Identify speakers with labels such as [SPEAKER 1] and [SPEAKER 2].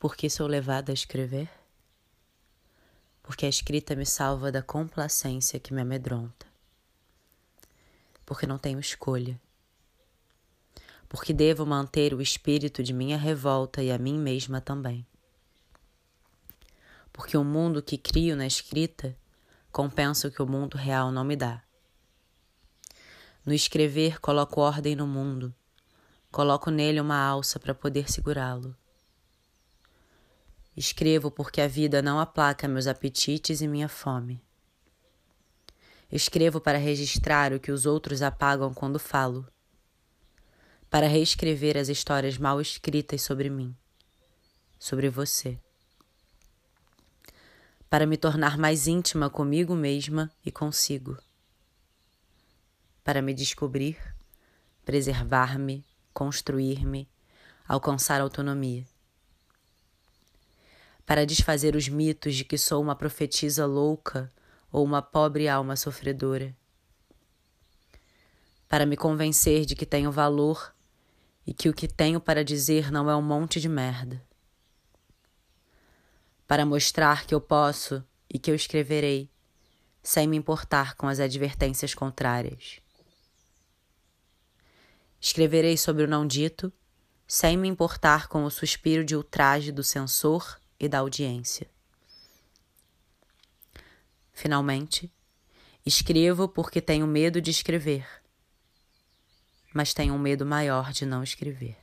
[SPEAKER 1] Por que sou levada a escrever? Porque a escrita me salva da complacência que me amedronta. Porque não tenho escolha. Porque devo manter o espírito de minha revolta e a mim mesma também. Porque o mundo que crio na escrita compensa o que o mundo real não me dá. No escrever, coloco ordem no mundo, coloco nele uma alça para poder segurá-lo. Escrevo porque a vida não aplaca meus apetites e minha fome. Escrevo para registrar o que os outros apagam quando falo, para reescrever as histórias mal escritas sobre mim, sobre você, para me tornar mais íntima comigo mesma e consigo, para me descobrir, preservar-me, construir-me, alcançar autonomia para desfazer os mitos de que sou uma profetisa louca ou uma pobre alma sofredora, para me convencer de que tenho valor e que o que tenho para dizer não é um monte de merda, para mostrar que eu posso e que eu escreverei sem me importar com as advertências contrárias. Escreverei sobre o não dito, sem me importar com o suspiro de ultraje do censor e da audiência. Finalmente, escrevo porque tenho medo de escrever, mas tenho um medo maior de não escrever.